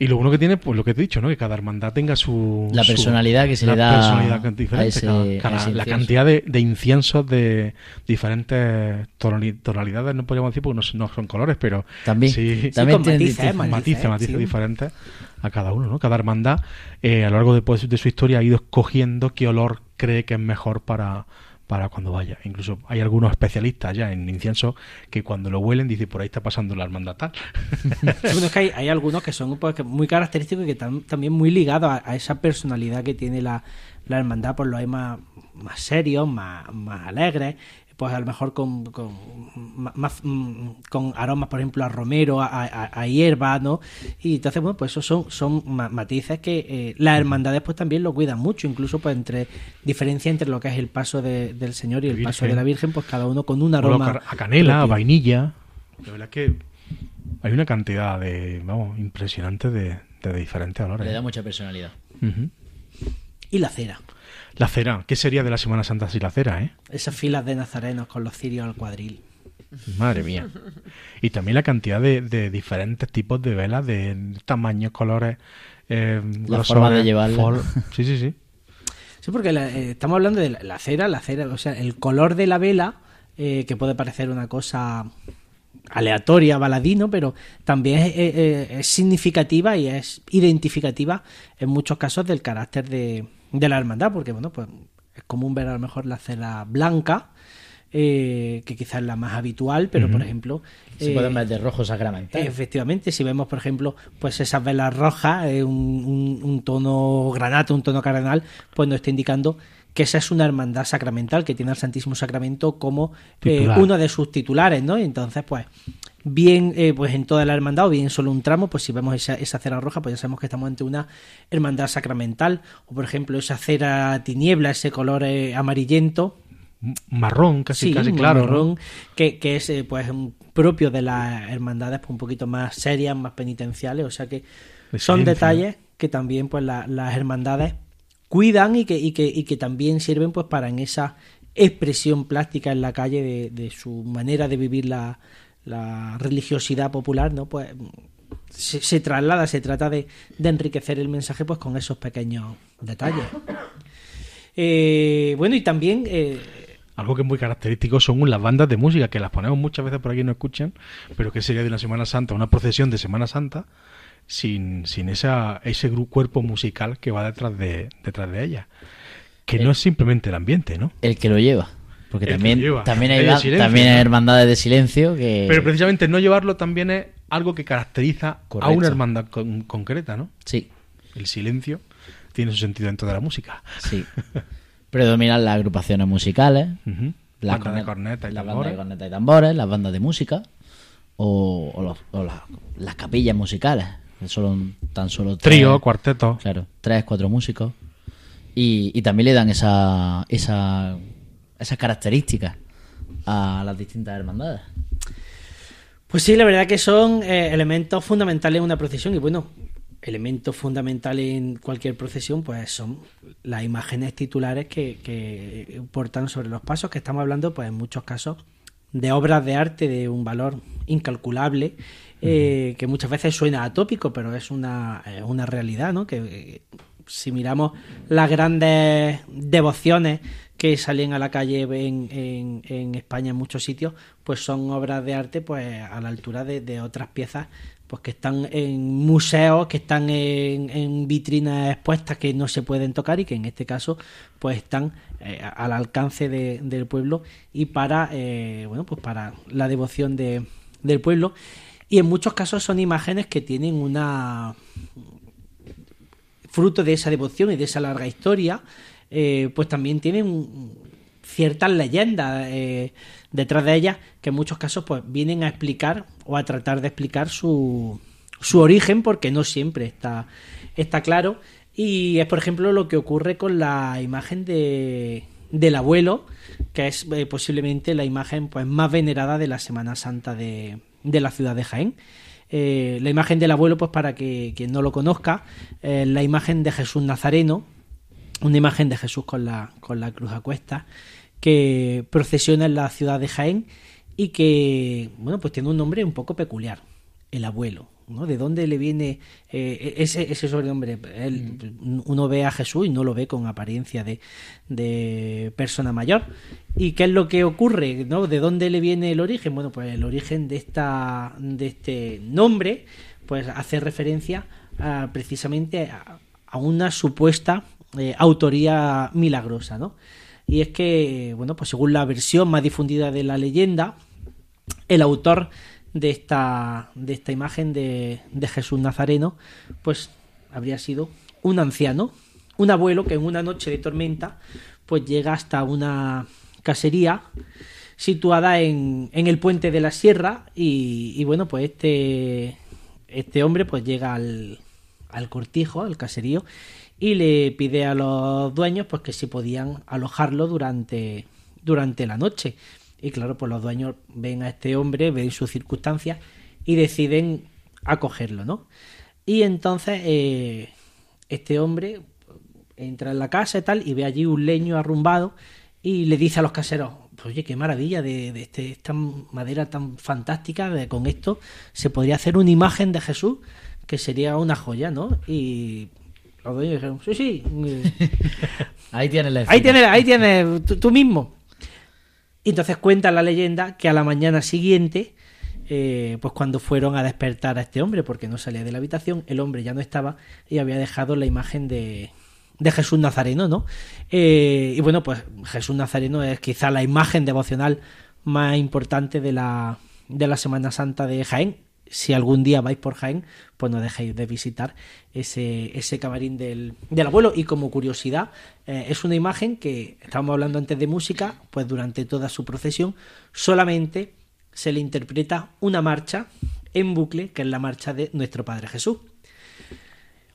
Y lo bueno que tiene, pues lo que te he dicho, ¿no? Que cada hermandad tenga su... La su- personalidad que se le da personalidad a diferente, ese- cada- a la cantidad de, de inciensos de diferentes tonali- tonalidades, no podríamos decir porque no, son- no son colores, pero También, sí, también tiene matices, matices, matices, matices sí. diferentes a cada uno, ¿no? Cada hermandad eh, a lo largo de, pues, de su historia ha ido escogiendo qué olor cree que es mejor para, para cuando vaya. Incluso hay algunos especialistas ya en incienso que cuando lo huelen dicen por ahí está pasando la hermandad tal. Bueno, es que hay, algunos que son muy característicos y que están también muy ligados a, esa personalidad que tiene la, la hermandad, pues los hay más, más serios, más, más alegres, pues a lo mejor con, con, más, mm, con aromas, por ejemplo, a romero, a, a- a hierba, ¿no? Y entonces, bueno, pues esos son, son ma- matices que eh, las hermandades pues también lo cuidan mucho, incluso pues entre diferencia entre lo que es el paso de- del Señor y el paso de la Virgen, pues cada uno con un aroma. a canela, a vainilla. La verdad es que hay una cantidad de, vamos, impresionante de, de diferentes olores. Le da mucha personalidad. Y la cera. La cera, ¿qué sería de la Semana Santa sin la cera, eh? Esas filas de nazarenos con los cirios al cuadril. Madre mía. Y también la cantidad de, de diferentes tipos de velas, de tamaños, colores, eh, La forma de grosores, llevarla. for- Sí, sí, sí. Sí, porque la- eh, estamos hablando de la, la cera, la cera, o sea, el color de la vela, eh, que puede parecer una cosa aleatoria, baladino, pero también es- es significativa y es identificativa en muchos casos del carácter de, de la hermandad, porque bueno, pues es común ver a lo mejor la cera blanca, eh, que quizás es la más habitual, pero por ejemplo... Se eh, pueden ver de rojo sacramental. Efectivamente, si vemos, por ejemplo, pues esas velas rojas, eh, un, un- un tono granate, un tono cardenal, pues nos está indicando que esa es una hermandad sacramental que tiene al Santísimo Sacramento como eh, uno de sus titulares, ¿no? Y entonces, pues, bien, eh, pues en toda la hermandad o bien solo un tramo, pues si vemos esa, esa cera roja, pues ya sabemos que estamos ante una hermandad sacramental. O, por ejemplo, esa cera tiniebla, ese color eh, amarillento, Marrón, casi, Sí, casi claro. ¿no? marrón, que, que es pues propio de las hermandades pues, un poquito más serias, más penitenciales, o sea que son detalles que también pues la- las hermandades cuidan y que, y que, y que también sirven pues para en esa expresión plástica en la calle de, de su manera de vivir la, religiosidad popular, ¿no? Pues se, se traslada, se trata de, de enriquecer el mensaje pues con esos pequeños detalles. Eh, bueno, y también eh, Algo que es muy característico son las bandas de música, que las ponemos muchas veces por aquí y no escuchan, pero que sería de una Semana Santa, una procesión de Semana Santa, sin, sin esa, ese cuerpo musical que va detrás de, detrás de ella. Que no es simplemente el ambiente, ¿no? El que lo lleva. Porque El también, lleva. también, hay, silencio, también hermandades de silencio que... Pero precisamente no llevarlo también es algo que caracteriza a Correcto. una hermandad con- concreta, ¿no? Sí, El silencio tiene su sentido dentro de la música. sí. Predominan las agrupaciones musicales, Ujú. las Banda de cornet- corneta y las bandas de corneta y tambores, las bandas de música o, o los- o las, las capillas musicales. Solo, tan solo tres- Trío, cuarteto. Claro, tres, cuatro músicos. Y, y también le dan esa, esa, esas características a las distintas hermandades. Pues sí, la verdad que son eh, elementos fundamentales en una procesión y bueno, elementos fundamentales en cualquier procesión pues son las imágenes titulares que, que portan sobre los pasos, que estamos hablando pues en muchos casos de obras de arte de un valor incalculable, eh, que muchas veces suena atópico, pero es una, eh, una realidad, ¿no? Que eh, si miramos las grandes devociones que salen a la calle en, en- España en muchos sitios, pues son obras de arte pues a la altura de, de otras piezas pues que están en museos, que están en, en vitrinas expuestas que no se pueden tocar y que en este caso pues están al alcance de- del pueblo y para bueno pues para la devoción de- del pueblo y en muchos casos son imágenes que tienen una fruto de esa devoción y de esa larga historia, eh, pues también tienen ciertas leyendas eh, detrás de ellas que en muchos casos pues vienen a explicar o a tratar de explicar su, su origen porque no siempre está, está claro. Y es por ejemplo lo que ocurre con la imagen de, del abuelo que es eh, posiblemente la imagen pues más venerada de la Semana Santa de, de la ciudad de Jaén eh, la imagen del abuelo, pues para que quien no lo conozca, eh, la imagen de Jesús Nazareno, una imagen de Jesús con la, con la cruz a cuestas, que procesiona en la ciudad de Jaén y que, bueno, pues tiene un nombre un poco peculiar, el abuelo. ¿No? ¿De dónde le viene eh, ese, ese sobrenombre? Él- Uno ve a Jesús y no lo ve con apariencia de, de persona mayor. ¿Y qué es lo que ocurre? ¿no? ¿De dónde le viene el origen? Bueno, pues el origen de, esta, de este nombre pues hace referencia a, precisamente a, a una supuesta eh, autoría milagrosa, ¿no? Y es que, bueno, pues según la versión más difundida de la leyenda, el autor de esta, de esta imagen de, de Jesús Nazareno, pues habría sido un anciano, un abuelo que en una noche de tormenta, pues llega hasta una casería situada en, en el puente de la sierra y, bueno, pues este, este hombre pues llega al, al cortijo, al caserío, y le pide a los dueños pues que si podían alojarlo durante, durante la noche. Y claro, pues los dueños ven a este hombre, ven sus circunstancias y deciden acogerlo, ¿no? Y entonces eh, este hombre entra en la casa y tal y ve allí un leño arrumbado y le dice a los caseros, oye, qué maravilla de, de este- esta madera tan fantástica, de, con esto se podría hacer una imagen de Jesús que sería una joya, ¿no? Y los dueños dijeron, sí, sí, Ahí tienes la Ahí tienes, ahí tienes tú, tú mismo. Entonces cuenta la leyenda que a la mañana siguiente, eh, pues cuando fueron a despertar a este hombre, porque no salía de la habitación, el hombre ya no estaba y había dejado la imagen de, de Jesús Nazareno, ¿no? Eh, y bueno, pues Jesús Nazareno es quizá la imagen devocional más importante de la, de la Semana Santa de Jaén. Si algún día vais por Jaén, pues no dejéis de visitar ese, ese camarín del, del abuelo. Y como curiosidad, eh, es una imagen que, estábamos hablando antes de música, pues durante toda su procesión solamente se le interpreta una marcha en bucle, que es la marcha de nuestro Padre Jesús.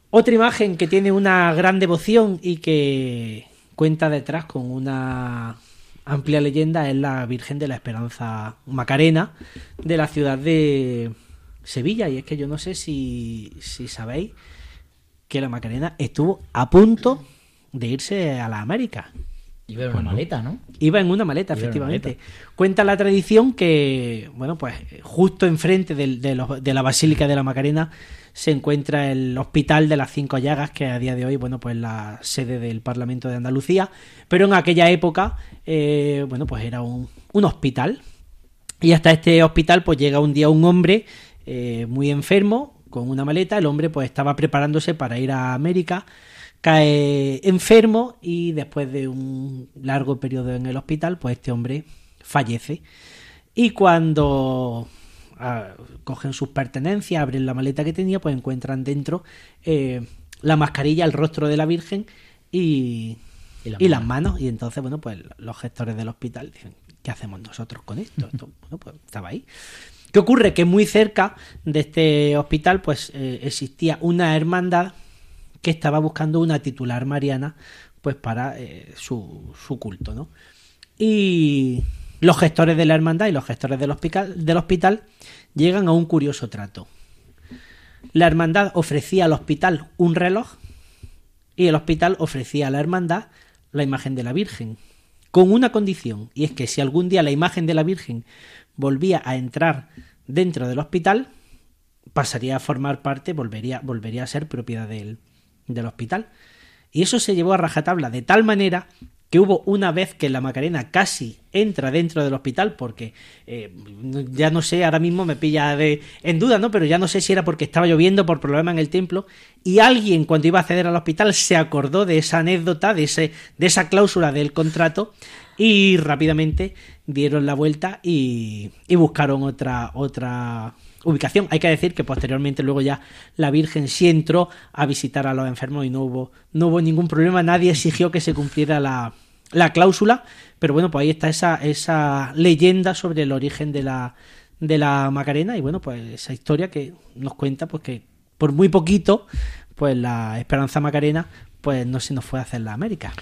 Otra imagen que tiene una gran devoción y que cuenta detrás con una amplia leyenda es la Virgen de la Esperanza Macarena de la ciudad de Sevilla. Y es que yo no sé si, si sabéis que la Macarena estuvo a punto de irse a la América. Y ver una maleta, ¿no? Iba en una maleta, Iba en una efectivamente. Cuenta la tradición que, bueno, pues justo enfrente de, los- de la Basílica de la Macarena se encuentra el Hospital de las Cinco Llagas, que a día de hoy, bueno, pues la sede del Parlamento de Andalucía. Pero en aquella época, eh, bueno, pues era un, un hospital. Y hasta este hospital, pues llega un día un hombre eh, muy enfermo, con una maleta. El hombre, pues estaba preparándose para ir a América cae enfermo y después de un largo periodo en el hospital, pues este hombre fallece. Y cuando ah, cogen sus pertenencias, abren la maleta que tenía, pues encuentran dentro eh, la mascarilla, el rostro de la Virgen y, Y las y las manos. Y entonces, bueno, pues los gestores del hospital dicen, ¿qué hacemos nosotros con esto? Esto, bueno, pues estaba ahí. ¿Qué ocurre? Que muy cerca de este hospital, pues eh, existía una hermandad que estaba buscando una titular mariana pues para eh, su, su culto, ¿no? Y los gestores de la hermandad y los gestores del hospital, del hospital llegan a un curioso trato. La hermandad ofrecía al hospital un reloj y el hospital ofrecía a la hermandad la imagen de la Virgen, con una condición, y es que si algún día la imagen de la Virgen volvía a entrar dentro del hospital, pasaría a formar parte, volvería, volvería a ser propiedad del, del hospital. Y eso se llevó a rajatabla de tal manera que hubo una vez que la Macarena casi entra dentro del hospital porque eh, ya no sé, ahora mismo me pilla de, en duda, ¿no? Pero ya no sé si era porque estaba lloviendo por problema en el templo y alguien cuando iba a acceder al hospital se acordó de esa anécdota, de, ese, de esa cláusula del contrato y rápidamente dieron la vuelta y, y buscaron otra, otra ubicación. Hay que decir que posteriormente luego ya la Virgen sí entró a visitar a los enfermos y no hubo, no hubo ningún problema, nadie exigió que se cumpliera la, la cláusula, pero bueno, pues ahí está esa, esa leyenda sobre el origen de la, de la Macarena y bueno, pues esa historia que nos cuenta pues que por muy poquito, pues la Esperanza Macarena pues no se nos fue a hacer la América.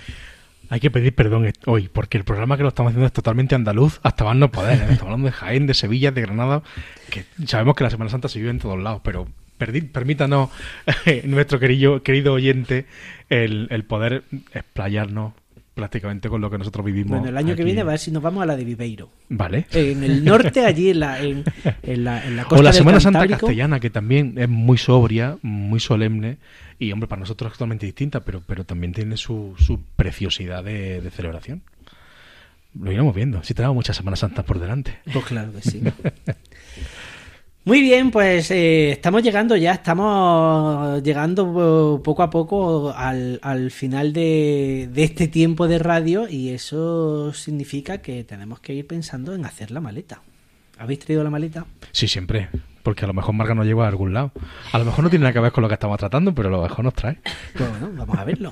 Hay que pedir perdón hoy, porque el programa que lo estamos haciendo es totalmente andaluz, hasta más no poder. ¿eh? Estamos hablando de Jaén, de Sevilla, de Granada, que sabemos que la Semana Santa se vive en todos lados, pero permítanos, nuestro querido, querido oyente, el, el poder explayarnos prácticamente con lo que nosotros vivimos. Bueno, el año que viene va a ver si nos vamos a la de Viveiro. Vale. En el norte, allí en la, en, en la, en la costa O la del Semana Santa castellana, que también es muy sobria, muy solemne, y hombre, para nosotros es totalmente distinta, pero, pero también tiene su, su preciosidad de, de celebración. Lo iremos viendo, si tenemos muchas Semanas Santas por delante. Pues claro que sí. Muy bien, pues eh, estamos llegando ya, estamos llegando eh, poco a poco al, al final de, de este tiempo de radio y eso significa que tenemos que ir pensando en hacer la maleta. ¿Habéis traído la maleta? Sí, siempre, porque a lo mejor Marga nos lleva a algún lado. A lo mejor no tiene nada que ver con lo que estamos tratando, pero a lo mejor nos trae. Pues bueno, vamos a verlo.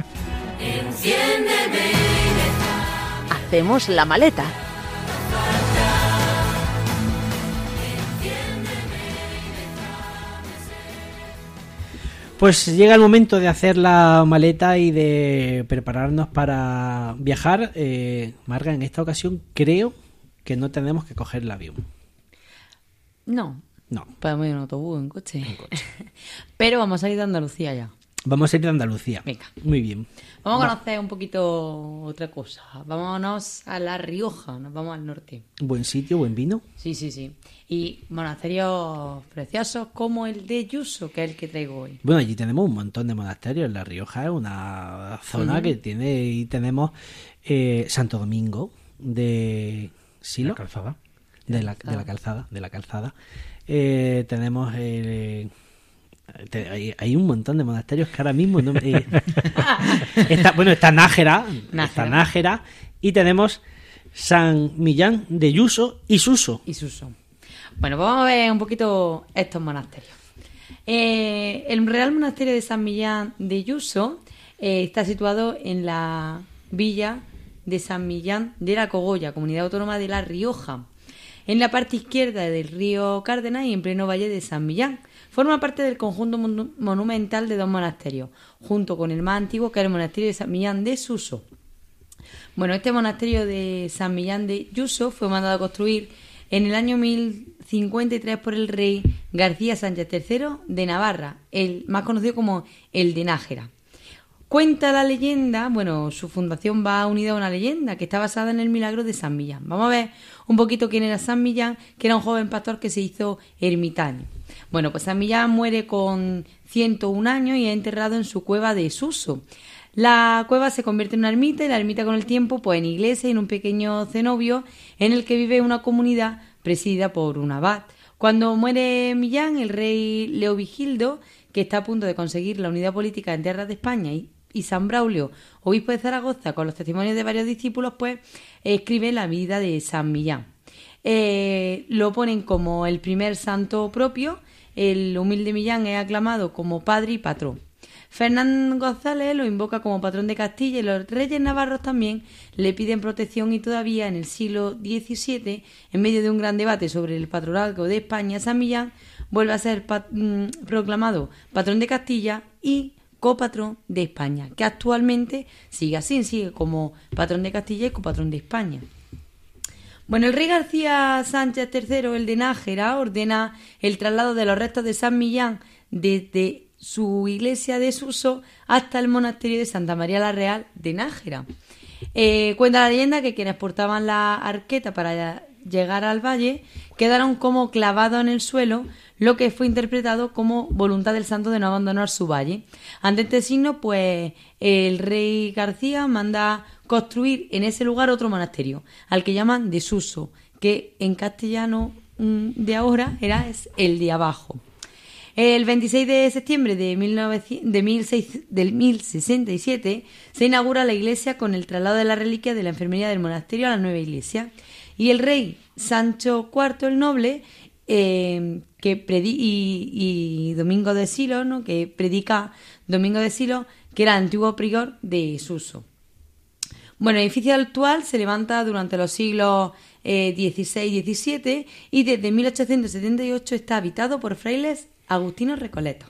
Enciéndeme, Hacemos la maleta. Pues llega el momento de hacer la maleta y de prepararnos para viajar. Eh, Marga, en esta ocasión creo que no tenemos que coger el avión. No, No, podemos ir en autobús, en coche. Pero vamos a ir de Andalucía ya. vamos a ir de Andalucía. Venga. Muy bien. Vamos a conocer un poquito otra cosa. Vámonos a La Rioja, nos vamos al norte. Buen sitio, buen vino. Sí, sí, sí. Y monasterios preciosos como el de Yuso, que es el que traigo hoy. Bueno, allí tenemos un montón de monasterios. La Rioja es una zona que tiene y tenemos eh, Santo Domingo de Silo, La calzada. de la, de la calzada, de la calzada. Eh, tenemos eh, te- hay, hay un montón de monasterios que ahora mismo no me- eh, está, bueno está Nájera, está Nájera. Nájera y tenemos San Millán de Yuso y Suso. y Suso. Bueno, pues vamos a ver un poquito estos monasterios. Eh, el Real Monasterio de San Millán de Yuso eh, está situado en la villa de San Millán de la Cogolla, comunidad autónoma de La Rioja, en la parte izquierda del río Cárdenas y en pleno valle de San Millán. Forma parte del conjunto monu- monumental de dos monasterios, junto con el más antiguo que es el monasterio de San Millán de Suso. Bueno, este monasterio de San Millán de Yuso fue mandado a construir en el año 1053 por el rey García Sánchez III de Navarra, el más conocido como el de Nájera. Cuenta la leyenda, bueno, su fundación va unida a una leyenda que está basada en el milagro de San Millán. Vamos a ver un poquito quién era San Millán, que era un joven pastor que se hizo ermitaño. Bueno, pues San Millán muere con 101 años y es enterrado en su cueva de Suso. La cueva se convierte en una ermita y la ermita con el tiempo pues en iglesia y en un pequeño cenobio en el que vive una comunidad presidida por un abad. Cuando muere Millán, el rey Leovigildo, que está a punto de conseguir la unidad política en tierras de España y, y San Braulio, obispo de Zaragoza, con los testimonios de varios discípulos, pues escribe la vida de San Millán. Eh, lo ponen como el primer santo propio, el humilde Millán es aclamado como padre y patrón. Fernán González lo invoca como patrón de Castilla y los reyes navarros también le piden protección y todavía en el siglo XVII, en medio de un gran debate sobre el patronazgo de España, San Millán vuelve a ser mm, proclamado patrón de Castilla y copatrón de España, que actualmente sigue así, sigue como patrón de Castilla y copatrón de España. Bueno, el rey García Sánchez III, el de Nájera, ordena el traslado de los restos de San Millán desde su iglesia de Suso hasta el monasterio de Santa María la Real de Nájera. Eh, cuenta la leyenda que quienes portaban la arqueta para llegar al valle quedaron como clavados en el suelo, lo que fue interpretado como voluntad del santo de no abandonar su valle. Ante este signo, pues el rey García manda construir en ese lugar otro monasterio, al que llaman desuso, que en castellano mm, de ahora era es el de abajo. El 26 de septiembre de, 1900 de 16 del 1067 se inaugura la iglesia con el traslado de la reliquia de la enfermería del monasterio a la nueva iglesia. Y el rey Sancho IV el Noble eh, que predi- y, y Domingo de Silo, ¿no? que predica Domingo de Silo, que era antiguo prior de Suso. Bueno, el edificio actual se levanta durante los siglos XVI y XVII y desde 1878 está habitado por frailes agustinos recoletos.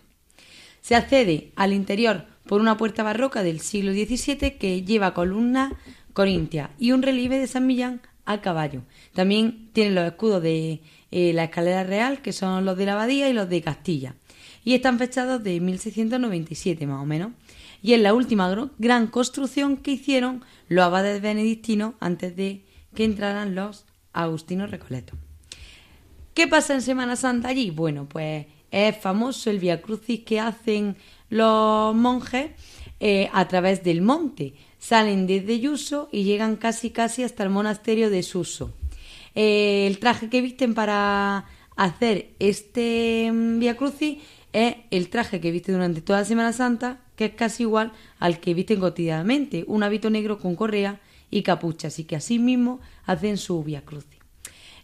Se accede al interior por una puerta barroca del siglo XVII que lleva columna corintia y un relieve de San Millán a caballo. También tiene los escudos de eh, la escalera real, que son los de la abadía y los de Castilla. Y están fechados de 1697 más o menos. Y es la última gran construcción que hicieron los abades benedictinos antes de que entraran los agustinos recoletos. ¿Qué pasa en Semana Santa allí? Bueno, pues es famoso el Via Crucis que hacen los monjes eh, a través del monte. Salen desde Yuso y llegan casi casi hasta el monasterio de Suso. Eh, el traje que visten para hacer este mm, Via Crucis es el traje que viste durante toda la Semana Santa, que es casi igual al que visten cotidianamente, un hábito negro con correa y capucha, así que así mismo hacen su Via Crucis.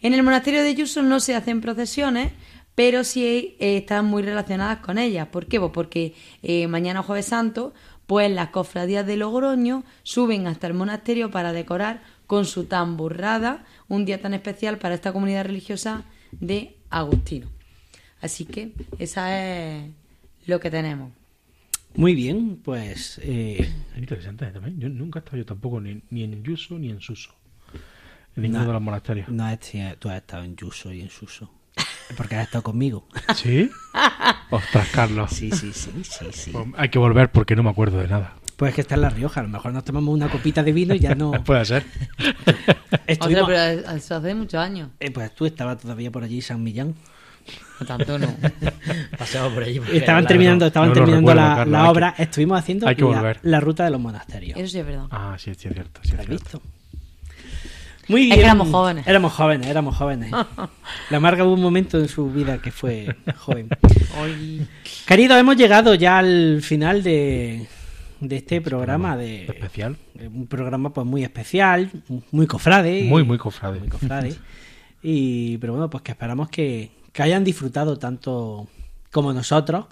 En el monasterio de Yuso no se hacen procesiones, pero sí eh, están muy relacionadas con ellas. ¿Por qué? Pues porque eh, mañana jueves santo, pues las cofradías de Logroño suben hasta el monasterio para decorar con su tamburrada un día tan especial para esta comunidad religiosa de Agustino. Así que esa es lo que tenemos. Muy bien, pues eh, Es interesante también. Yo nunca he estado yo tampoco ni, ni en Yuso ni en Suso. En ninguno No. de los monasterios. no es tú has estado en Yuso y en Suso. Porque has estado conmigo. ¿Sí? Ostras, Carlos. Sí, sí, sí, sí, sí. Pues hay que volver porque no me acuerdo de nada. Pues que está en La Rioja. A lo mejor nos tomamos una copita de vino y ya no. Puede ser. Estuvimos- Otra, pero eso hace muchos años. Eh, pues tú estabas todavía por allí, San Millán. No tanto no. Por allí. porque Estaban terminando, estaban no terminando recuerdo, la, Carlos, la hay que- obra. Estuvimos haciendo hay que la, ruta de los monasterios. Eso sí es verdad. Ah, sí, sí, es cierto. Sí, es ¿Lo has cierto. visto? Muy Es bien. que éramos jóvenes. Éramos jóvenes, éramos jóvenes. La Marga hubo un momento en su vida que fue joven. Hoy- Queridos, hemos llegado ya al final de, de este programa de Especial. un programa pues muy especial, muy cofrade. Muy, muy cofrade. muy cofrade. Y pero bueno, pues que esperamos que, que hayan disfrutado tanto como nosotros.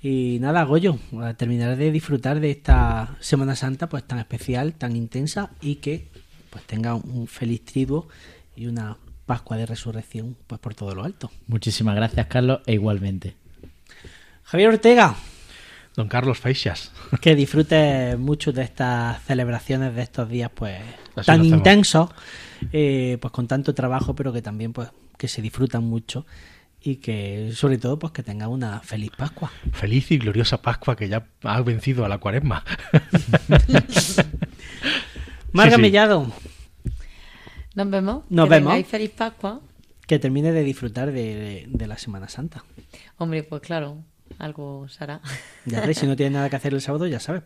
Y nada, Goyo, terminaré de disfrutar de esta Semana Santa pues tan especial, tan intensa y que pues tenga un feliz triduo y una Pascua de Resurrección pues por todo lo alto. Muchísimas gracias, Carlos, e igualmente. Javier Ortega, Don Carlos Feixas. que disfrutes mucho de estas celebraciones de estos días pues Así tan intensos eh, pues con tanto trabajo pero que también pues que se disfrutan mucho y que sobre todo pues que tengan una feliz Pascua Feliz y gloriosa Pascua que ya ha vencido a la cuaresma. Marga sí. Mellado Nos vemos. Nos Que vemos. feliz Pascua. que termine de disfrutar de, de- de la Semana Santa Hombre, pues claro, algo será. ya ves si no tienes nada que hacer el sábado ya sabes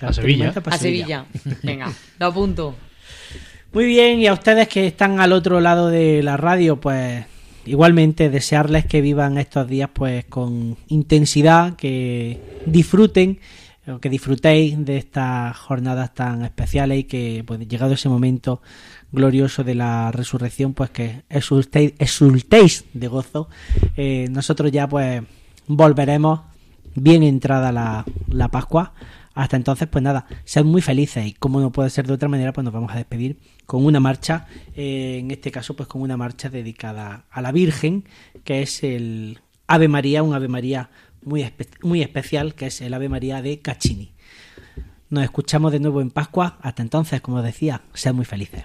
A Sevilla. A Sevilla. Venga, lo apunto. Muy bien, y a ustedes que están al otro lado de la radio, pues igualmente desearles que vivan estos días pues con intensidad, que disfruten, o que disfrutéis de estas jornadas tan especiales y que pues llegado ese momento glorioso de la resurrección, pues que exultéis, exultéis de gozo. Eh, nosotros ya pues volveremos bien entrada la, la Pascua. Hasta entonces, pues nada, sed muy felices y como no puede ser de otra manera, pues nos vamos a despedir con una marcha, eh, en este caso, pues con una marcha dedicada a la Virgen, que es el Ave María, un Ave María muy, muy especial, que es el Ave María de Caccini. Nos escuchamos de nuevo en Pascua. Hasta entonces, como decía, sed muy felices.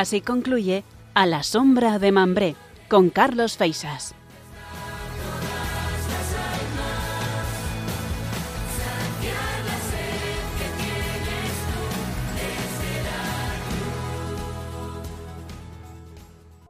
Así concluye A la sombra de Mambré con Carlos Feisas.